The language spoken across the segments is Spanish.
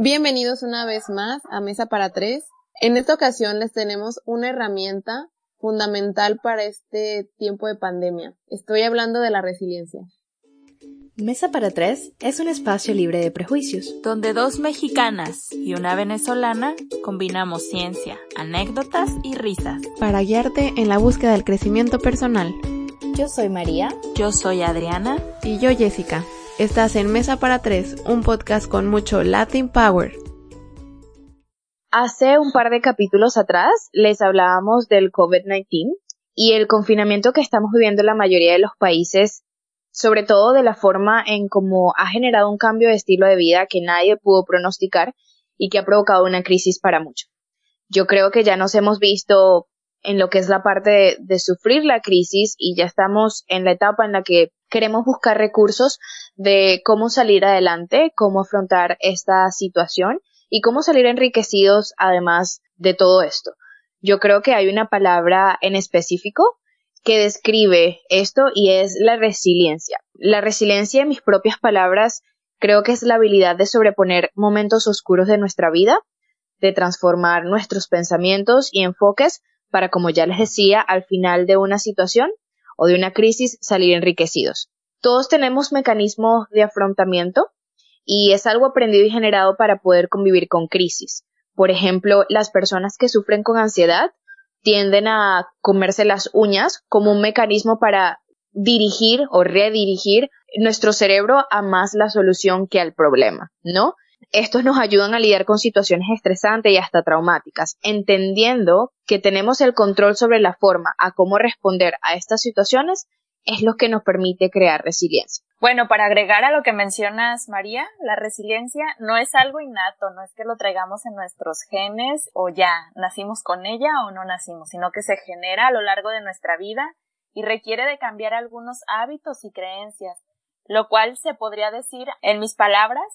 Bienvenidos una vez más a Mesa para Tres. En esta ocasión les tenemos una herramienta fundamental para este tiempo de pandemia. Estoy hablando de la resiliencia. Mesa para Tres es un espacio libre de prejuicios, donde dos mexicanas y una venezolana combinamos ciencia, anécdotas y risas para guiarte en la búsqueda del crecimiento personal. Yo soy María. Yo soy Adriana. Y yo Jessica. Estás en Mesa para Tres, un podcast con mucho Latin Power. Hace un par de capítulos atrás les hablábamos del COVID-19 y el confinamiento que estamos viviendo en la mayoría de los países, sobre todo de la forma en cómo ha generado un cambio de estilo de vida que nadie pudo pronosticar y que ha provocado una crisis para muchos. Yo creo que ya nos hemos visto en lo que es la parte de, de, sufrir la crisis y ya estamos en la etapa en la que queremos buscar recursos de cómo salir adelante, cómo afrontar esta situación y cómo salir enriquecidos además de todo esto. Yo creo que hay una palabra en específico que describe esto y es la resiliencia. La resiliencia, en mis propias palabras, creo que es la habilidad de sobreponer momentos oscuros de nuestra vida, de transformar nuestros pensamientos y enfoques para, como ya les decía, al final de una situación o de una crisis salir enriquecidos. Todos tenemos mecanismos de afrontamiento y es algo aprendido y generado para poder convivir con crisis. Por ejemplo, las personas que sufren con ansiedad tienden a comerse las uñas como un mecanismo para dirigir o redirigir nuestro cerebro a más la solución que al problema, ¿no? Estos nos ayudan a lidiar con situaciones estresantes y hasta traumáticas, entendiendo que tenemos el control sobre la forma a cómo responder a estas situaciones es lo que nos permite crear resiliencia. Bueno, para agregar a lo que mencionas, María, la resiliencia no es algo innato, no es que lo traigamos en nuestros genes o ya nacimos con ella o no nacimos, sino que se genera a lo largo de nuestra vida y requiere de cambiar algunos hábitos y creencias, lo cual se podría decir, en mis palabras,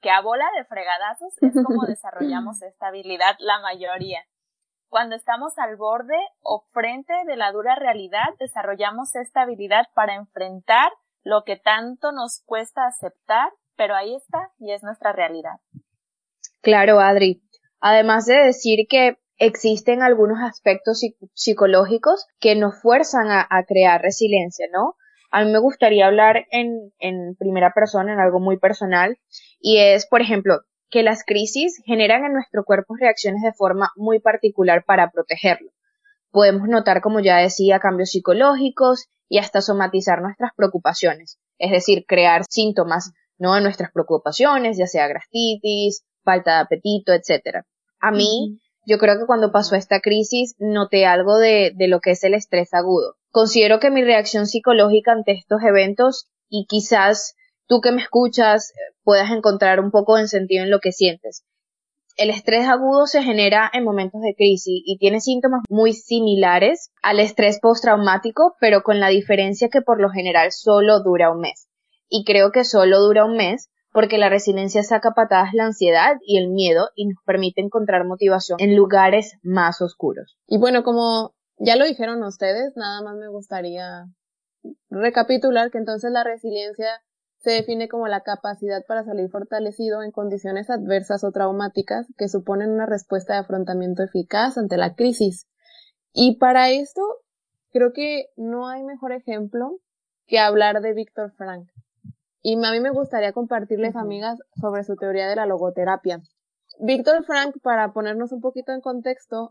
que a bola de fregadazos es como desarrollamos esta habilidad la mayoría. Cuando estamos al borde o frente de la dura realidad, desarrollamos esta habilidad para enfrentar lo que tanto nos cuesta aceptar, pero ahí está y es nuestra realidad. Claro, Adri. Además de decir que existen algunos aspectos psicológicos que nos fuerzan a, crear resiliencia, ¿no? A mí me gustaría hablar en, en primera persona, en algo muy personal, y es, por ejemplo, que las crisis generan en nuestro cuerpo reacciones de forma muy particular para protegerlo. Podemos notar, como ya decía, cambios psicológicos y hasta somatizar nuestras preocupaciones, es decir, crear síntomas no de nuestras preocupaciones, ya sea gastritis, falta de apetito, etc. A mí, yo creo que cuando pasó esta crisis noté algo de, de lo que es el estrés agudo. Considero que mi reacción psicológica ante estos eventos y quizás tú que me escuchas puedas encontrar un poco de sentido en lo que sientes. El estrés agudo se genera en momentos de crisis y tiene síntomas muy similares al estrés postraumático, pero con la diferencia que por lo general solo dura un mes. Y creo que solo dura un mes porque la resiliencia saca patadas la ansiedad y el miedo y nos permite encontrar motivación en lugares más oscuros. Y bueno, como ya lo dijeron ustedes, nada más me gustaría recapitular que entonces la resiliencia se define como la capacidad para salir fortalecido en condiciones adversas o traumáticas que suponen una respuesta de afrontamiento eficaz ante la crisis. Y para esto, creo que no hay mejor ejemplo que hablar de Víctor Frank. Y a mí me gustaría compartirles, amigas, sobre su teoría de la logoterapia. Víctor Frank, para ponernos un poquito en contexto,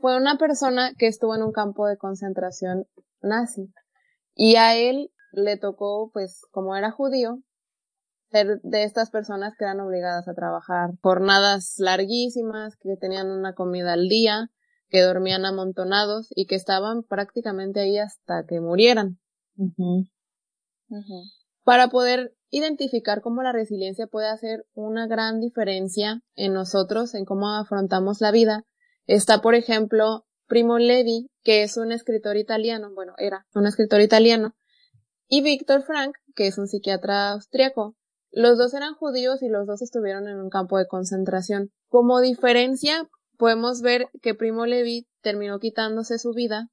fue una persona que estuvo en un campo de concentración nazi. Y a él le tocó, pues, como era judío, ser de estas personas que eran obligadas a trabajar jornadas larguísimas, que tenían una comida al día, que dormían amontonados y que estaban prácticamente ahí hasta que murieran. Para poder identificar cómo la resiliencia puede hacer una gran diferencia en nosotros, en cómo afrontamos la vida, está, por ejemplo, Primo Levi, que es un escritor italiano, bueno, era un escritor italiano, y Víctor Frank, que es un psiquiatra austriaco. Los dos eran judíos y los dos estuvieron en un campo de concentración. Como diferencia, podemos ver que Primo Levi terminó quitándose su vida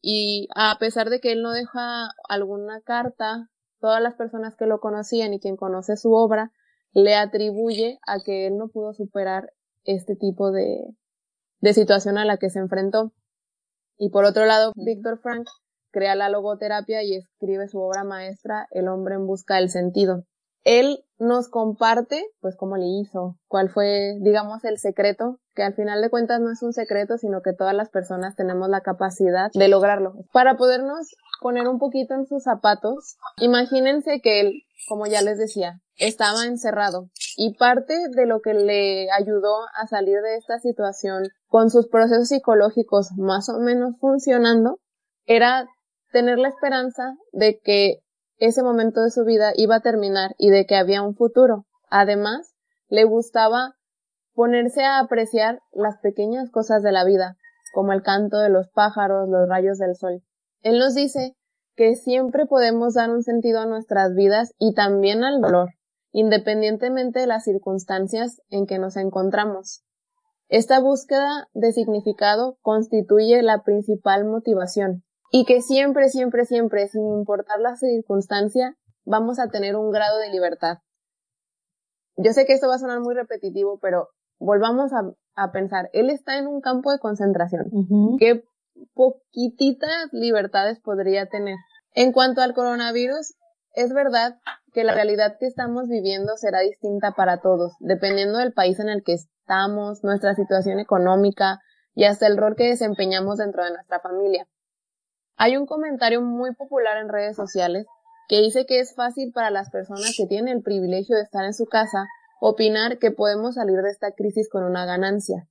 y a pesar de que él no deja alguna carta, todas las personas que lo conocían y quien conoce su obra le atribuye a que él no pudo superar este tipo de, de situación a la que se enfrentó. Y por otro lado, Víctor Frank crea la logoterapia y escribe su obra maestra El hombre en busca del sentido. Él nos comparte, pues, cómo le hizo, cuál fue, digamos, el secreto, que al final de cuentas no es un secreto, sino que todas las personas tenemos la capacidad de lograrlo. Para podernos poner un poquito en sus zapatos, imagínense que él, como ya les decía, estaba encerrado y parte de lo que le ayudó a salir de esta situación con sus procesos psicológicos más o menos funcionando era tener la esperanza de que ese momento de su vida iba a terminar y de que había un futuro. Además, le gustaba ponerse a apreciar las pequeñas cosas de la vida, como el canto de los pájaros, los rayos del sol. Él nos dice que siempre podemos dar un sentido a nuestras vidas y también al dolor, independientemente de las circunstancias en que nos encontramos. Esta búsqueda de significado constituye la principal motivación y que siempre, siempre, siempre, sin importar la circunstancia, vamos a tener un grado de libertad. Yo sé que esto va a sonar muy repetitivo, pero volvamos a, pensar, él está en un campo de concentración. ¿Qué poquititas libertades podría tener? En cuanto al coronavirus, es verdad que la realidad que estamos viviendo será distinta para todos, dependiendo del país en el que estamos, nuestra situación económica y hasta el rol que desempeñamos dentro de nuestra familia. Hay un comentario muy popular en redes sociales que dice que es fácil para las personas que tienen el privilegio de estar en su casa opinar que podemos salir de esta crisis con una ganancia.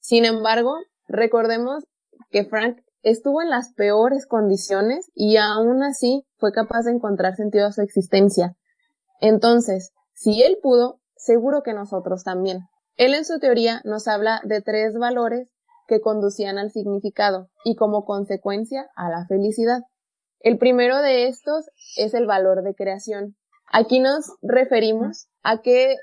Sin embargo, recordemos que Frank estuvo en las peores condiciones y aún así fue capaz de encontrar sentido a su existencia. Entonces, si él pudo, seguro que nosotros también. Él en su teoría nos habla de tres valores que conducían al significado y como consecuencia a la felicidad. El primero de estos es el valor de creación. Aquí nos referimos a que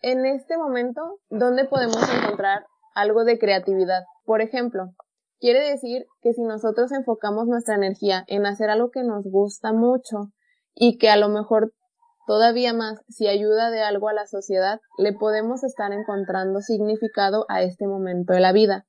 en este momento, ¿dónde podemos encontrar algo de creatividad? Por ejemplo, quiere decir que si nosotros enfocamos nuestra energía en hacer algo que nos gusta mucho y que a lo mejor todavía más si ayuda de algo a la sociedad, le podemos estar encontrando significado a este momento de la vida.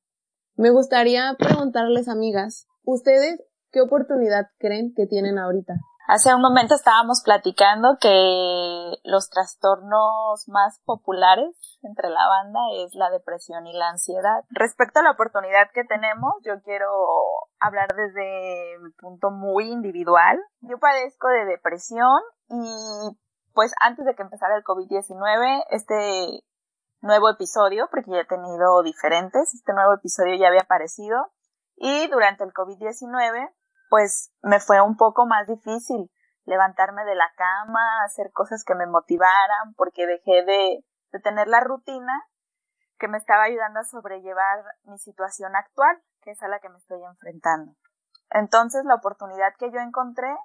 Me gustaría preguntarles, amigas, ¿ustedes qué oportunidad creen que tienen ahorita? Hace un momento estábamos platicando que los trastornos más populares entre la banda es la depresión y la ansiedad. Respecto a la oportunidad que tenemos, yo quiero hablar desde mi punto muy individual. Yo padezco de depresión y pues antes de que empezara el COVID-19, este nuevo episodio, porque ya he tenido diferentes, este nuevo episodio ya había aparecido y durante el COVID-19 pues me fue un poco más difícil levantarme de la cama, hacer cosas que me motivaran, porque dejé de, de tener la rutina que me estaba ayudando a sobrellevar mi situación actual, que es a la que me estoy enfrentando. Entonces la oportunidad que yo encontré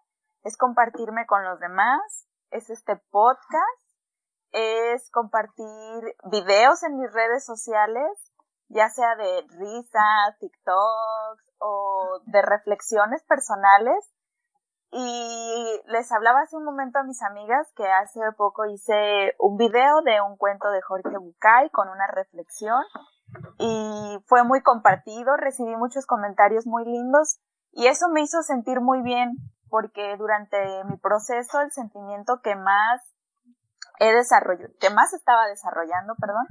es compartirme con los demás, es este podcast es compartir videos en mis redes sociales, ya sea de risa, TikToks o de reflexiones personales. Y les hablaba hace un momento a mis amigas que hace poco hice un video de un cuento de Jorge Bucay con una reflexión y fue muy compartido, recibí muchos comentarios muy lindos y eso me hizo sentir muy bien porque durante mi proceso el sentimiento que más he desarrollado, que más estaba desarrollando, perdón,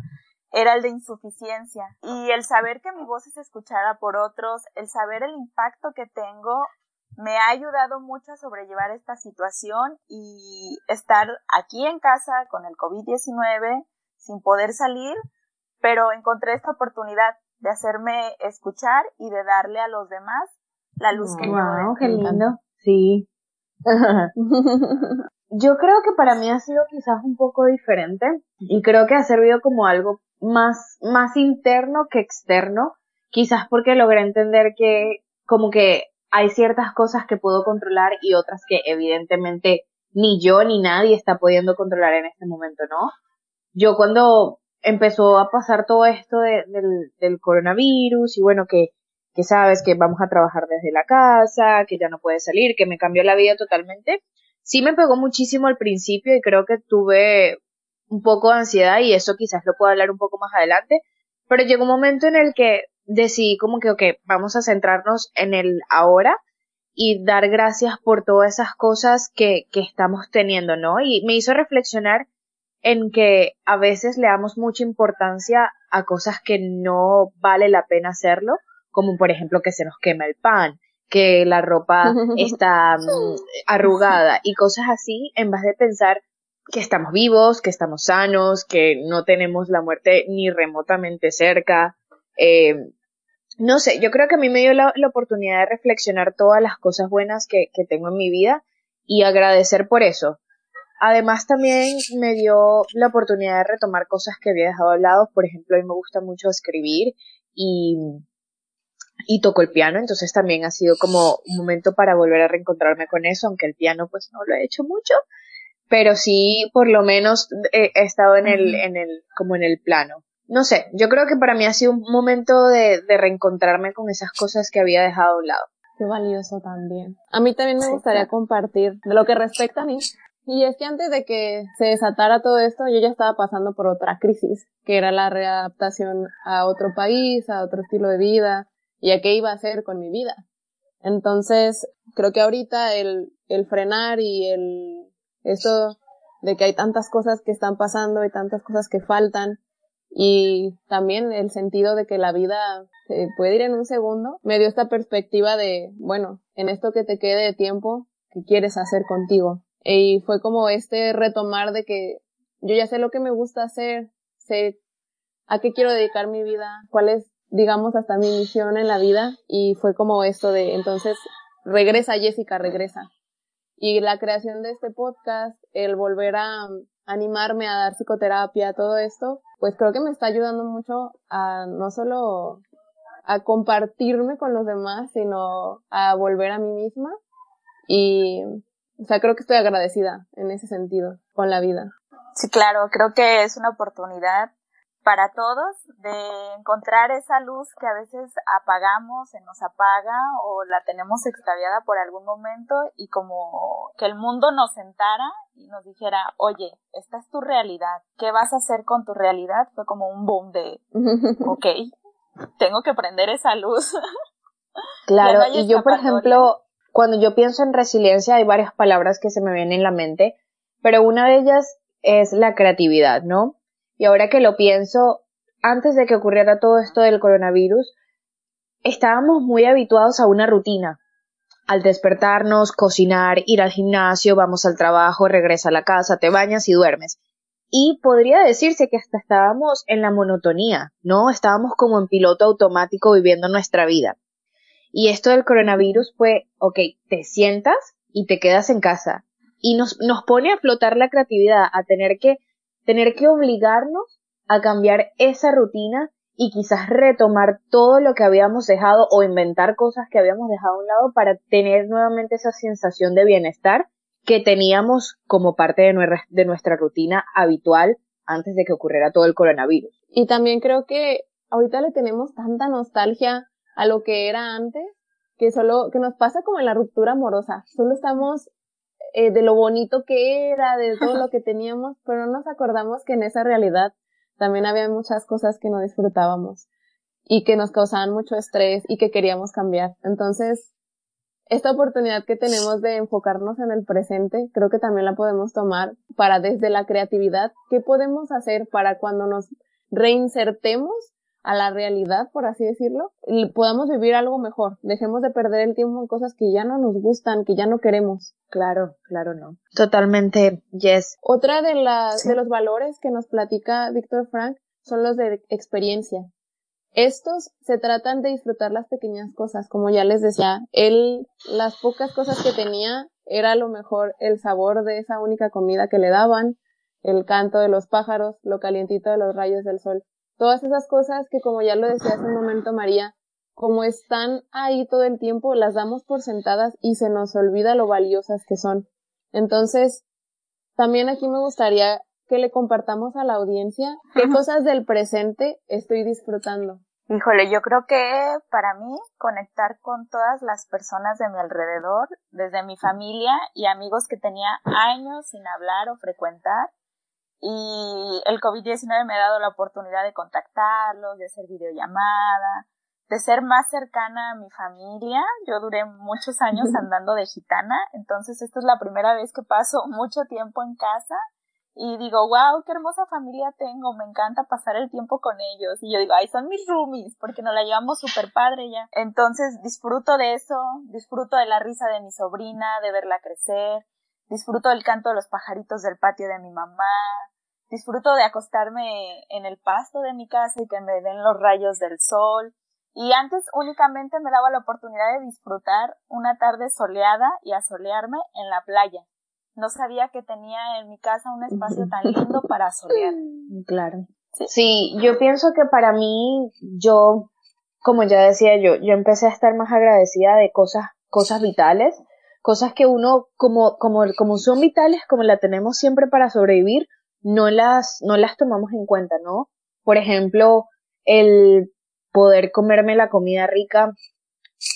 era el de insuficiencia. Y el saber que mi voz es escuchada por otros, el saber el impacto que tengo, me ha ayudado mucho a sobrellevar esta situación y estar aquí en casa con el COVID-19 sin poder salir, pero encontré esta oportunidad de hacerme escuchar y de darle a los demás la luz que wow, qué lindo. Sí. Yo creo que para mí ha sido quizás un poco diferente y creo que ha servido como algo más, más interno que externo, quizás porque logré entender que como que hay ciertas cosas que puedo controlar y otras que evidentemente ni yo ni nadie está pudiendo controlar en este momento, ¿no? Yo cuando empezó a pasar todo esto del, del coronavirus y bueno, que, que sabes que vamos a trabajar desde la casa, que ya no puedes salir, que me cambió la vida totalmente, sí me pegó muchísimo al principio y creo que tuve un poco de ansiedad y eso quizás lo puedo hablar un poco más adelante, pero llegó un momento en el que decidí como que, ok, vamos a centrarnos en el ahora y dar gracias por todas esas cosas que, que estamos teniendo, ¿no? Y me hizo reflexionar en que a veces le damos mucha importancia a cosas que no vale la pena hacerlo, como por ejemplo que se nos quema el pan, que la ropa está mm, arrugada y cosas así, en vez de pensar que estamos vivos, que estamos sanos, que no tenemos la muerte ni remotamente cerca. Eh, no sé, yo creo que a mí me dio la, oportunidad de reflexionar todas las cosas buenas que, que tengo en mi vida y agradecer por eso. Además también me dio la oportunidad de retomar cosas que había dejado de lado. Por ejemplo, a mí me gusta mucho escribir y, y toco el piano, entonces también ha sido como un momento para volver a reencontrarme con eso, aunque el piano pues no lo he hecho mucho, pero sí por lo menos he, estado en el, en el, como en el plano. No sé, yo creo que para mí ha sido un momento de, de reencontrarme con esas cosas que había dejado a un lado. Qué valioso también. A mí también me gustaría compartir de lo que respecta a mí. Y es que antes de que se desatara todo esto, yo ya estaba pasando por otra crisis, que era la readaptación a otro país, a otro estilo de vida, y a qué iba a hacer con mi vida. Entonces, creo que ahorita el, el frenar y el, eso de que hay tantas cosas que están pasando y tantas cosas que faltan, y también el sentido de que la vida se puede ir en un segundo, me dio esta perspectiva de, bueno, en esto que te quede de tiempo, ¿qué quieres hacer contigo? Y fue como este retomar de que yo ya sé lo que me gusta hacer, sé a qué quiero dedicar mi vida, cuál es, digamos, hasta mi misión en la vida. Y fue como esto de, entonces, regresa Jessica, regresa. Y la creación de este podcast, el volver a animarme a dar psicoterapia, todo esto, pues creo que me está ayudando mucho a no solo a compartirme con los demás, sino a volver a mí misma. Y, o sea, creo que estoy agradecida en ese sentido con la vida. Sí, claro, creo que es una oportunidad para todos de encontrar esa luz que a veces apagamos, se nos apaga o la tenemos extraviada por algún momento y como que el mundo nos sentara y nos dijera, oye, esta es tu realidad, ¿qué vas a hacer con tu realidad? Fue como un boom de, ok, tengo que prender esa luz. Claro, y yo por ejemplo, cuando yo pienso en resiliencia hay varias palabras que se me vienen en la mente, pero una de ellas es la creatividad, ¿no? Y ahora que lo pienso, antes de que ocurriera todo esto del coronavirus, estábamos muy habituados a una rutina. Al despertarnos, cocinar, ir al gimnasio, vamos al trabajo, regresa a la casa, te bañas y duermes. Y podría decirse que hasta estábamos en la monotonía, ¿no? Estábamos como en piloto automático viviendo nuestra vida. Y esto del coronavirus fue, ok, te sientas y te quedas en casa. Y nos, nos pone a flotar la creatividad, a tener que tener que obligarnos a cambiar esa rutina y quizás retomar todo lo que habíamos dejado o inventar cosas que habíamos dejado a un lado para tener nuevamente esa sensación de bienestar que teníamos como parte de nuestra, rutina habitual antes de que ocurriera todo el coronavirus. Y también creo que ahorita le tenemos tanta nostalgia a lo que era antes que solo que nos pasa como en la ruptura amorosa. Solo estamos eh, de lo bonito que era, de todo lo que teníamos, pero no nos acordamos que en esa realidad también había muchas cosas que no disfrutábamos y que nos causaban mucho estrés y que queríamos cambiar. Entonces, esta oportunidad que tenemos de enfocarnos en el presente, creo que también la podemos tomar para desde la creatividad, ¿qué podemos hacer para cuando nos reinsertemos a la realidad, por así decirlo, y podamos vivir algo mejor. Dejemos de perder el tiempo en cosas que ya no nos gustan, que ya no queremos. Claro, claro, no. Totalmente, yes. Otra de las, de los valores que nos platica Víctor Frank son los de experiencia. Estos se tratan de disfrutar las pequeñas cosas, como ya les decía, él, las pocas cosas que tenía, era lo mejor el sabor de esa única comida que le daban, el canto de los pájaros, lo calientito de los rayos del sol. Todas esas cosas que, como ya lo decía hace un momento María, como están ahí todo el tiempo, las damos por sentadas y se nos olvida lo valiosas que son. Entonces, también aquí me gustaría que le compartamos a la audiencia qué cosas del presente estoy disfrutando. Híjole, yo creo que para mí conectar con todas las personas de mi alrededor, desde mi familia y amigos que tenía años sin hablar o frecuentar, y el COVID-19 me ha dado la oportunidad de contactarlos, de hacer videollamada, de ser más cercana a mi familia. Yo duré muchos años andando de gitana, entonces esta es la primera vez que paso mucho tiempo en casa y digo, wow, qué hermosa familia tengo, me encanta pasar el tiempo con ellos. Y yo digo, ay, son mis roomies, porque nos la llevamos súper padre ya. Entonces disfruto de eso, disfruto de la risa de mi sobrina, de verla crecer, disfruto del canto de los pajaritos del patio de mi mamá, disfruto de acostarme en el pasto de mi casa y que me den los rayos del sol. Y antes únicamente me daba la oportunidad de disfrutar una tarde soleada y asolearme en la playa no sabía que tenía en mi casa un espacio tan lindo para solear. Claro. Sí. yo pienso que para mí, yo, como ya decía yo, yo empecé a estar más agradecida de cosas, cosas vitales, cosas que uno, como, como, como son vitales, como la tenemos siempre para sobrevivir, no las, no las tomamos en cuenta, ¿no? Por ejemplo, el poder comerme la comida rica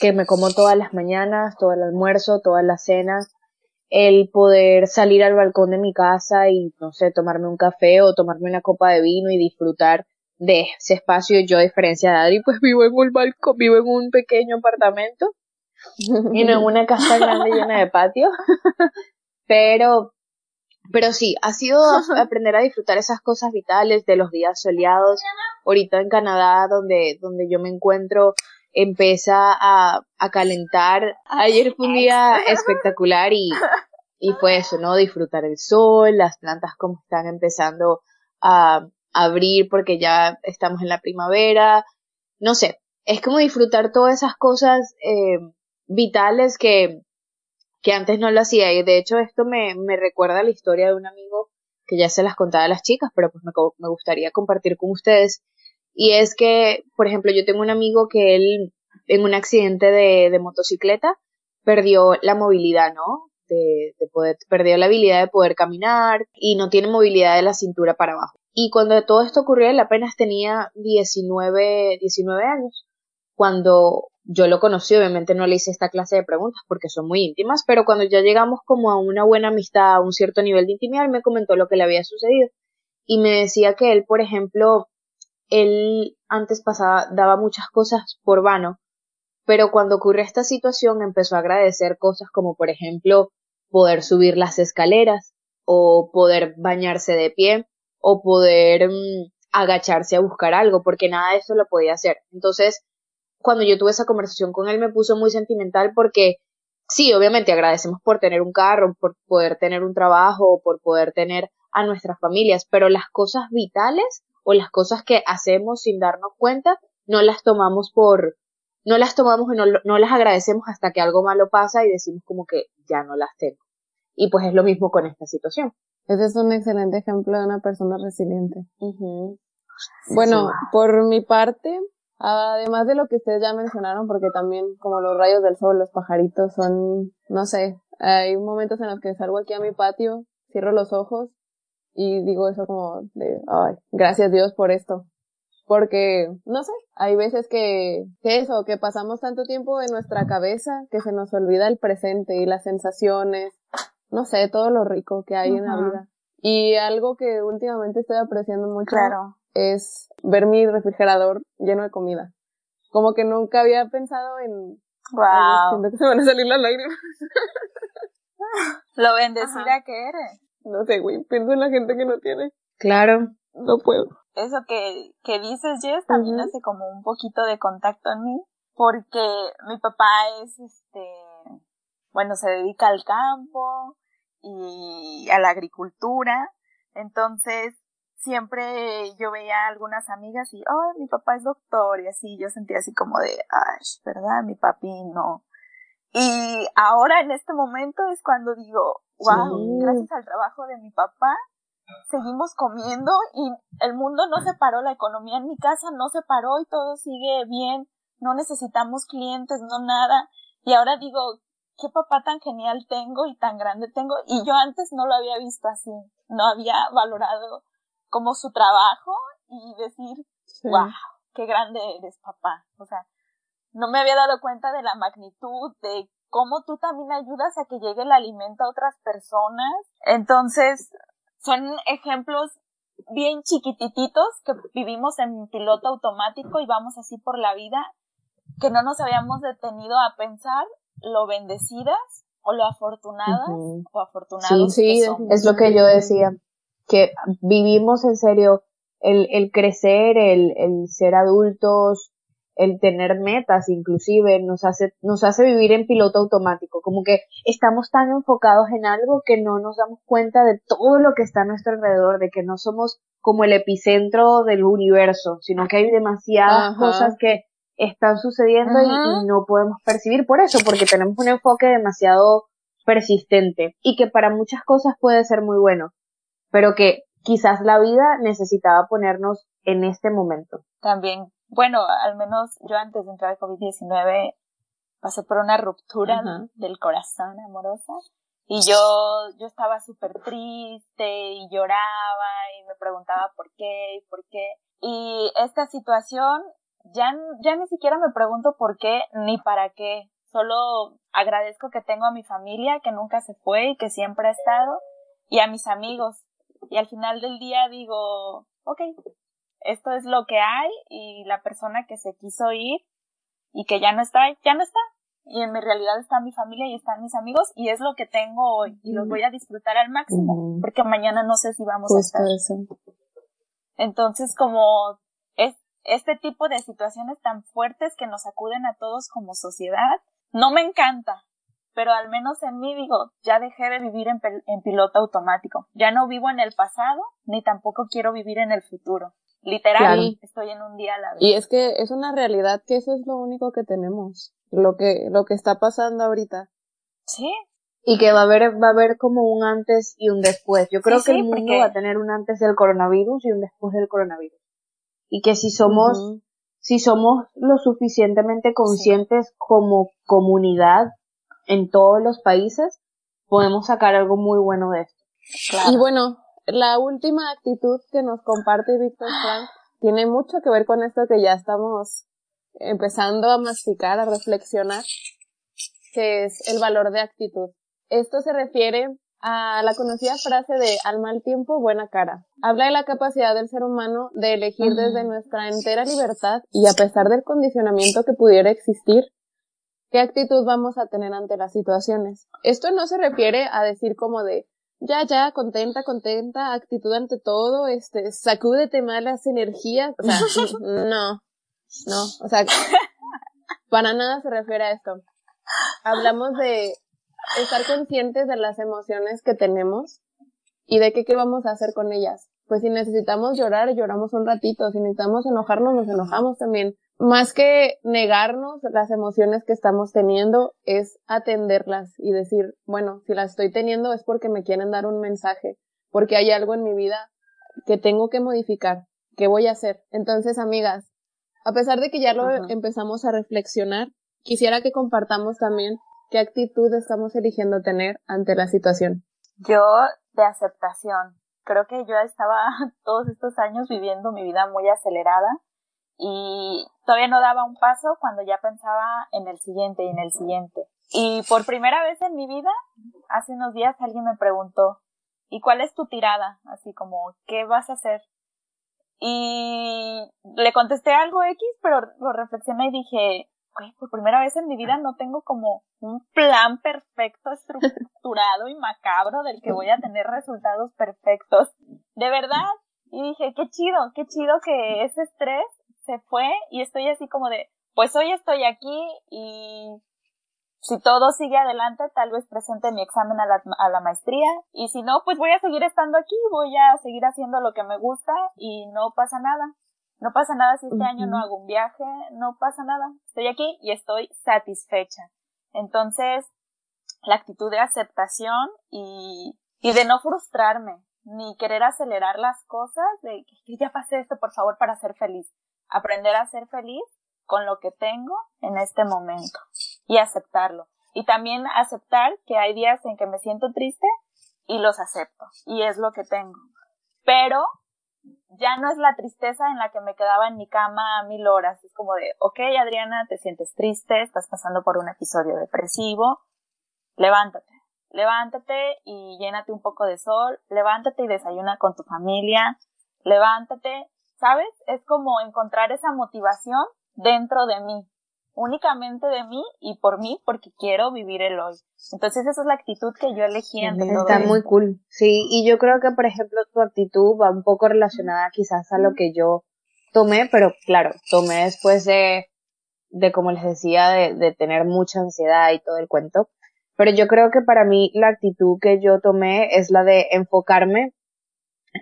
que me como todas las mañanas, todo el almuerzo, todas las cenas, el poder salir al balcón de mi casa y, no sé, tomarme un café o tomarme una copa de vino y disfrutar de ese espacio. Yo, a diferencia de Adri, pues vivo en un balcón, vivo en un pequeño apartamento en una casa grande llena de patio. pero, pero sí, ha sido aprender a disfrutar esas cosas vitales de los días soleados. Ahorita en Canadá, donde, donde yo me encuentro, empieza a, a calentar. Ayer fue un día espectacular y, y fue eso, ¿no? Disfrutar el sol, las plantas como están empezando a abrir porque ya estamos en la primavera. No sé, es como disfrutar todas esas cosas eh, vitales que, que antes no lo hacía. Y de hecho esto me, me recuerda la historia de un amigo que ya se las contaba a las chicas, pero pues me, me gustaría compartir con ustedes. Y es que, por ejemplo, yo tengo un amigo que él, en un accidente de, de motocicleta, perdió la movilidad, ¿no? De, de, poder, perdió la habilidad de poder caminar y no tiene movilidad de la cintura para abajo. Y cuando todo esto ocurrió, él apenas tenía 19, 19 años. Cuando yo lo conocí, obviamente no le hice esta clase de preguntas porque son muy íntimas, pero cuando ya llegamos como a una buena amistad, a un cierto nivel de intimidad, me comentó lo que le había sucedido. Y me decía que él, por ejemplo, él antes pasaba, daba muchas cosas por vano, pero cuando ocurrió esta situación empezó a agradecer cosas como por ejemplo poder subir las escaleras o poder bañarse de pie o poder mm, agacharse a buscar algo porque nada de eso lo podía hacer. Entonces, cuando yo tuve esa conversación con él me puso muy sentimental porque sí, obviamente agradecemos por tener un carro, por poder tener un trabajo, por poder tener a nuestras familias, pero las cosas vitales o las cosas que hacemos sin darnos cuenta, no las tomamos por, no las tomamos y no, no las agradecemos hasta que algo malo pasa y decimos como que ya no las tengo. Y pues es lo mismo con esta situación. Ese es un excelente ejemplo de una persona resiliente. Bueno, por mi parte, además de lo que ustedes ya mencionaron, porque también como los rayos del sol, los pajaritos son, no sé, hay momentos en los que salgo aquí a mi patio, cierro los ojos y digo eso como de, ay, gracias Dios por esto. Porque, no sé, hay veces que, que eso, que pasamos tanto tiempo en nuestra cabeza que se nos olvida el presente y las sensaciones, no sé, todo lo rico que hay en la vida. Y algo que últimamente estoy apreciando mucho es ver mi refrigerador lleno de comida. Como que nunca había pensado en... Wow. siento que se van a salir las lágrimas. Lo bendecida que eres. No sé, güey, pienso en la gente que no tiene. Claro. No puedo. Eso que, que dices, Jess, también hace como un poquito de contacto en mí, porque mi papá es, este, bueno, se dedica al campo y a la agricultura, entonces siempre yo veía a algunas amigas y, oh, mi papá es doctor y así, yo sentía así como de, ay, ¿verdad? Mi papi no. Y ahora en este momento es cuando digo, wow, gracias al trabajo de mi papá, seguimos comiendo y el mundo no se paró, la economía en mi casa no se paró y todo sigue bien, no necesitamos clientes, no nada. Y ahora digo, qué papá tan genial tengo y tan grande tengo y yo antes no lo había visto así, no había valorado como su trabajo y decir, wow, qué grande eres papá. O sea, no me había dado cuenta de la magnitud de cómo tú también ayudas a que llegue el alimento a otras personas. Entonces, son ejemplos bien chiquititos que vivimos en piloto automático y vamos así por la vida, que no nos habíamos detenido a pensar lo bendecidas o lo afortunadas o afortunados. Sí, sí, es lo que yo decía, que vivimos en serio el, el crecer, el, el ser adultos, el tener metas inclusive nos hace, nos hace vivir en piloto automático, como que estamos tan enfocados en algo que no nos damos cuenta de todo lo que está a nuestro alrededor, de que no somos como el epicentro del universo, sino que hay demasiadas cosas que están sucediendo y, no podemos percibir por eso, porque tenemos un enfoque demasiado persistente y que para muchas cosas puede ser muy bueno, pero que quizás la vida necesitaba ponernos en este momento. También bueno, al menos yo antes de entrar al COVID-19 pasé por una ruptura del corazón amorosa y yo, yo estaba súper triste y lloraba y me preguntaba por qué y por qué. Y esta situación ya, ya ni siquiera me pregunto por qué ni para qué. Solo agradezco que tengo a mi familia que nunca se fue y que siempre ha estado y a mis amigos. Y al final del día digo, ok, esto es lo que hay y la persona que se quiso ir y que ya no está, ya no está. Y en mi realidad está mi familia y están mis amigos y es lo que tengo hoy y los voy a disfrutar al máximo porque mañana no sé si vamos a estar. Entonces como es este tipo de situaciones tan fuertes que nos acuden a todos como sociedad, no me encanta, pero al menos en mí digo, ya dejé de vivir en, en piloto automático. Ya no vivo en el pasado, ni tampoco quiero vivir en el futuro. Literal, estoy en un día a la vez. Y es que es una realidad que eso es lo único que tenemos, lo que, lo que está pasando ahorita. Sí. Y que va a haber, va a haber como un antes y un después. Yo creo que el mundo va a tener un antes del coronavirus y un después del coronavirus. Y que si somos, si somos lo suficientemente conscientes como comunidad en todos los países, podemos sacar algo muy bueno de esto. Y bueno, la última actitud que nos comparte Víctor Frank tiene mucho que ver con esto que ya estamos empezando a masticar, a reflexionar, que es el valor de actitud. Esto se refiere a la conocida frase de al mal tiempo, buena cara. Habla de la capacidad del ser humano de elegir desde nuestra entera libertad y a pesar del condicionamiento que pudiera existir, qué actitud vamos a tener ante las situaciones. Esto no se refiere a decir como de ya, ya, contenta, contenta, actitud ante todo, este, sacúdete malas energías, o sea, no, no, o sea, para nada se refiere a esto. Hablamos de estar conscientes de las emociones que tenemos y de qué, qué vamos a hacer con ellas. Pues si necesitamos llorar, lloramos un ratito, si necesitamos enojarnos, nos enojamos también más que negarnos las emociones que estamos teniendo, es atenderlas y decir, bueno, si las estoy teniendo es porque me quieren dar un mensaje, porque hay algo en mi vida que tengo que modificar, ¿qué voy a hacer? Entonces, amigas, a pesar de que ya lo empezamos a reflexionar, quisiera que compartamos también qué actitud estamos eligiendo tener ante la situación. Yo de aceptación. Creo que yo estaba todos estos años viviendo mi vida muy acelerada y todavía no daba un paso cuando ya pensaba en el siguiente y en el siguiente. Y por primera vez en mi vida, hace unos días alguien me preguntó, ¿y cuál es tu tirada? Así como, ¿qué vas a hacer? Y le contesté algo X, pero lo reflexioné y dije, por primera vez en mi vida no tengo como un plan perfecto, estructurado y macabro del que voy a tener resultados perfectos. De verdad. Y dije, qué chido, qué chido que ese estrés se fue y estoy así como de, pues hoy estoy aquí y si todo sigue adelante, tal vez presente mi examen a la, a la maestría y si no, pues voy a seguir estando aquí, voy a seguir haciendo lo que me gusta y no pasa nada. No pasa nada si este año no hago un viaje, no pasa nada. Estoy aquí y estoy satisfecha. Entonces, la actitud de aceptación y, y de no frustrarme, ni querer acelerar las cosas, de que ya pasé esto, por favor, para ser feliz aprender a ser feliz con lo que tengo en este momento y aceptarlo. Y también aceptar que hay días en que me siento triste y los acepto y es lo que tengo. Pero ya no es la tristeza en la que me quedaba en mi cama mil horas. Es como de, ok, Adriana, te sientes triste, estás pasando por un episodio depresivo, levántate, levántate y llénate un poco de sol, levántate y desayuna con tu familia, levántate, ¿sabes? Es como encontrar esa motivación dentro de mí, únicamente de mí y por mí porque quiero vivir el hoy. Entonces esa es la actitud que yo elegí ante todo Está muy cool, sí, y yo creo que por ejemplo tu actitud va un poco relacionada quizás a lo que yo tomé, pero claro, tomé después de, de como les decía, de, de tener mucha ansiedad y todo el cuento. Pero yo creo que para mí la actitud que yo tomé es la de enfocarme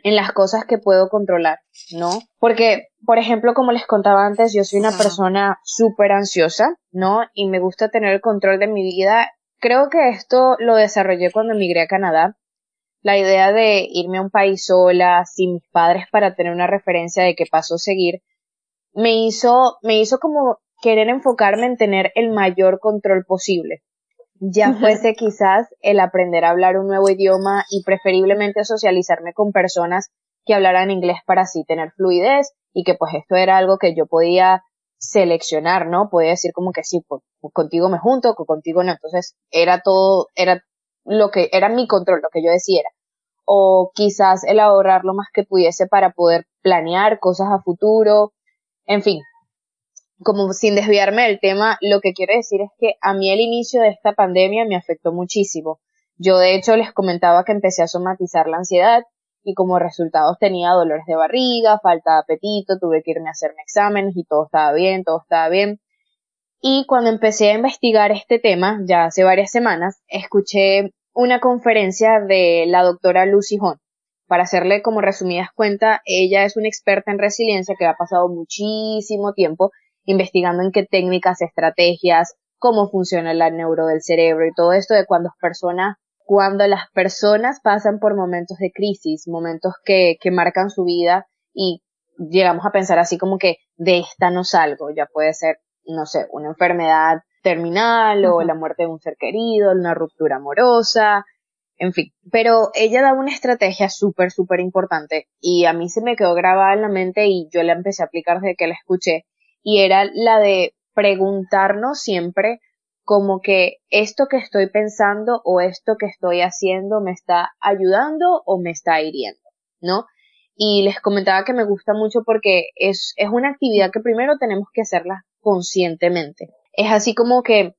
en las cosas que puedo controlar, ¿no? Porque, por ejemplo, como les contaba antes, yo soy una persona súper ansiosa, ¿no? Y me gusta tener el control de mi vida. Creo que esto lo desarrollé cuando emigré a Canadá. La idea de irme a un país sola, sin mis padres para tener una referencia de qué paso seguir, me hizo, me hizo como querer enfocarme en tener el mayor control posible ya fuese quizás el aprender a hablar un nuevo idioma y preferiblemente socializarme con personas que hablaran inglés para así tener fluidez y que pues esto era algo que yo podía seleccionar, ¿no? Podía decir como que sí, pues, contigo me junto, contigo no. Entonces era todo, era lo que era mi control, lo que yo deciera. O quizás el ahorrar lo más que pudiese para poder planear cosas a futuro. En fin, como sin desviarme del tema, lo que quiero decir es que a mí el inicio de esta pandemia me afectó muchísimo. Yo de hecho les comentaba que empecé a somatizar la ansiedad y como resultados tenía dolores de barriga, falta de apetito, tuve que irme a hacerme exámenes y todo estaba bien, todo estaba bien. Y cuando empecé a investigar este tema, ya hace varias semanas, escuché una conferencia de la doctora Lucy Hon. Para hacerle como resumidas cuenta, ella es una experta en resiliencia que ha pasado muchísimo tiempo investigando en qué técnicas, estrategias, cómo funciona el neuro del cerebro y todo esto de cuando personas, cuando las personas pasan por momentos de crisis, momentos que, que marcan su vida y llegamos a pensar así como que de esta no salgo, ya puede ser, no sé, una enfermedad terminal o la muerte de un ser querido, una ruptura amorosa, en fin. Pero ella da una estrategia súper, súper importante y a mí se me quedó grabada en la mente y yo la empecé a aplicar desde que la escuché y era la de preguntarnos siempre como que esto que estoy pensando o esto que estoy haciendo me está ayudando o me está hiriendo, ¿no? Y les comentaba que me gusta mucho porque es, es una actividad que primero tenemos que hacerla conscientemente. Es así como que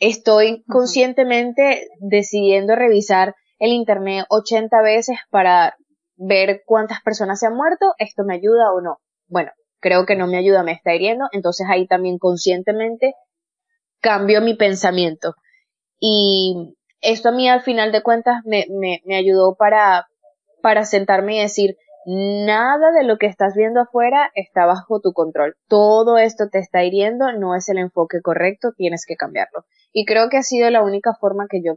estoy conscientemente decidiendo revisar el internet 80 veces para ver cuántas personas se han muerto, esto me ayuda o no. Bueno, creo que no me ayuda, me está hiriendo, entonces ahí también conscientemente cambio mi pensamiento. Y esto a mí al final de cuentas me, me, me ayudó para, para sentarme y decir, nada de lo que estás viendo afuera está bajo tu control. Todo esto te está hiriendo, no es el enfoque correcto, tienes que cambiarlo. Y creo que ha sido la única forma que yo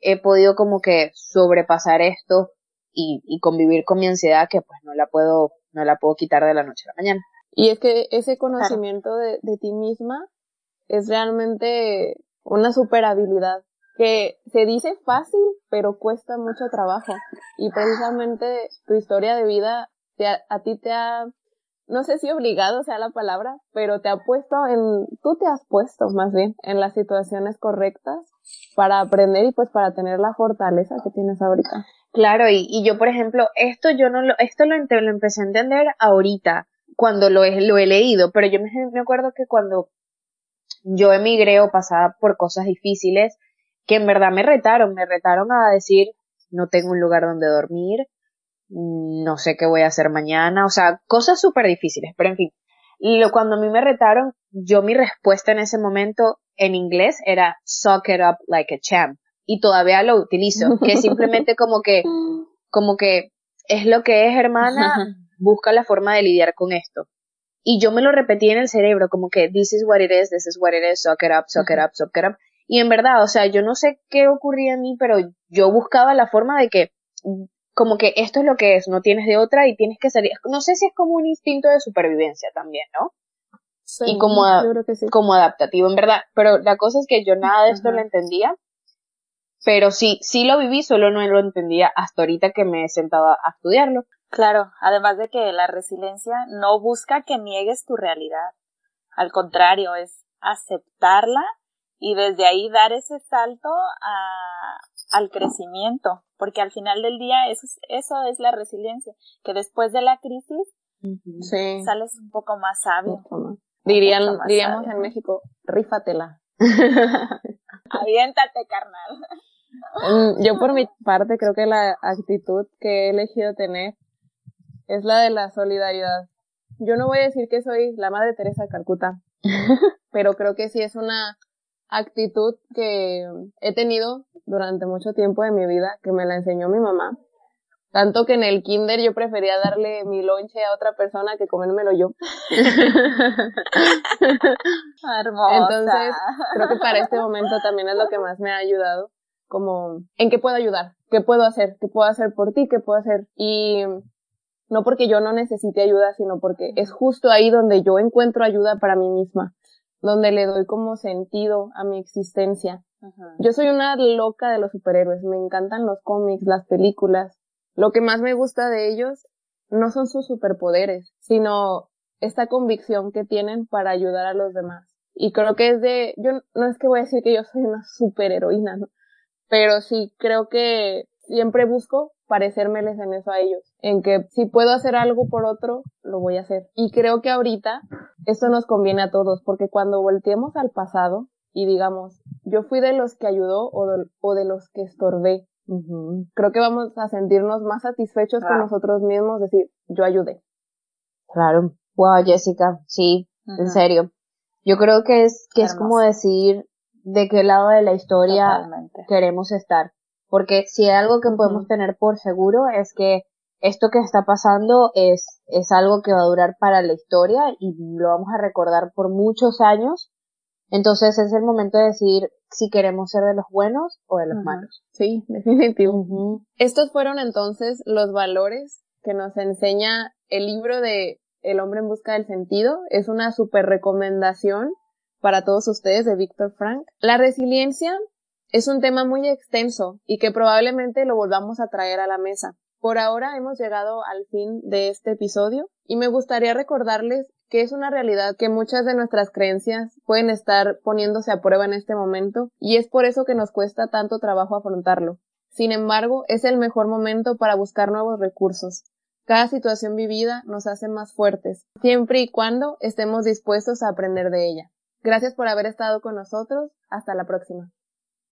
he podido como que sobrepasar esto y, y convivir con mi ansiedad que pues no la puedo, no la puedo quitar de la noche a la mañana. Y es que ese conocimiento de, de ti misma es realmente una super habilidad que se dice fácil, pero cuesta mucho trabajo. Y precisamente tu historia de vida te a ti te ha, no sé si obligado sea la palabra, pero te ha puesto en, tú te has puesto más bien en las situaciones correctas para aprender y pues para tener la fortaleza que tienes ahorita. Claro, y, y yo por ejemplo, esto yo no lo, esto lo, lo empecé a entender ahorita, cuando lo he, lo he leído, pero yo me, me acuerdo que cuando yo emigré o pasaba por cosas difíciles, que en verdad me retaron, me retaron a decir, no tengo un lugar donde dormir, no sé qué voy a hacer mañana, o sea, cosas súper difíciles, pero en fin, lo, cuando a mí me retaron, yo mi respuesta en ese momento en inglés era suck it up like a champ, y todavía lo utilizo, que simplemente como que, como que es lo que es, hermana, busca la forma de lidiar con esto. Y yo me lo repetí en el cerebro, como que this is what it is, this is what it is, suck it up, suck it up, suck it up. Y en verdad, o sea, yo no sé qué ocurría en mí, pero yo buscaba la forma de que, como que esto es lo que es, no tienes de otra y tienes que salir. No sé si es como un instinto de supervivencia también, ¿no? Sí, y como, como adaptativo, en verdad. Pero la cosa es que yo nada de esto lo entendía. Pero sí, sí lo viví, solo no lo entendía hasta ahorita que me he sentado a estudiarlo. Claro, además de que la resiliencia no busca que niegues tu realidad. Al contrario, es aceptarla y desde ahí dar ese salto a, al crecimiento, porque al final del día eso es, eso es la resiliencia, que después de la crisis sales un poco más sabio. Dirían, diríamos en México, rífatela. Aviéntate, carnal. Yo por mi parte creo que la actitud que he elegido tener es la de la solidaridad. Yo no voy a decir que soy la madre Teresa de Calcuta, pero creo que sí es una actitud que he tenido durante mucho tiempo de mi vida, que me la enseñó mi mamá. Tanto que en el kinder yo prefería darle mi lonche a otra persona que comérmelo yo. Hermosa. Entonces, creo que para este momento también es lo que más me ha ayudado, como en qué puedo ayudar, qué puedo hacer, qué puedo hacer por ti, qué puedo hacer. Y no porque yo no necesite ayuda, sino porque es justo ahí donde yo encuentro ayuda para mí misma, donde le doy como sentido a mi existencia. Yo soy una loca de los superhéroes, me encantan los cómics, las películas. Lo que más me gusta de ellos no son sus superpoderes, sino esta convicción que tienen para ayudar a los demás. Y creo que es de, yo no es que voy a decir que yo soy una superheroína, ¿no? Pero sí creo que siempre busco parecérmeles en eso a ellos, en que si puedo hacer algo por otro, lo voy a hacer. Y creo que ahorita esto nos conviene a todos, porque cuando volteemos al pasado y digamos, yo fui de los que ayudó o de, los que estorbé, creo que vamos a sentirnos más satisfechos con nosotros mismos, decir, yo ayudé. Claro. Wow, Jessica, sí, en serio. Yo creo que es, que es como decir de qué lado de la historia queremos estar. Porque si hay algo que podemos tener por seguro es que esto que está pasando es, es algo que va a durar para la historia y lo vamos a recordar por muchos años. Entonces es el momento de decir si queremos ser de los buenos o de los malos. Sí, definitivo. Estos fueron entonces los valores que nos enseña el libro de El hombre en busca del sentido. Es una super recomendación para todos ustedes de Víctor Frank. La resiliencia es un tema muy extenso y que probablemente lo volvamos a traer a la mesa. Por ahora hemos llegado al fin de este episodio y me gustaría recordarles que es una realidad que muchas de nuestras creencias pueden estar poniéndose a prueba en este momento y es por eso que nos cuesta tanto trabajo afrontarlo. Sin embargo, es el mejor momento para buscar nuevos recursos. Cada situación vivida nos hace más fuertes, siempre y cuando estemos dispuestos a aprender de ella. Gracias por haber estado con nosotros. Hasta la próxima.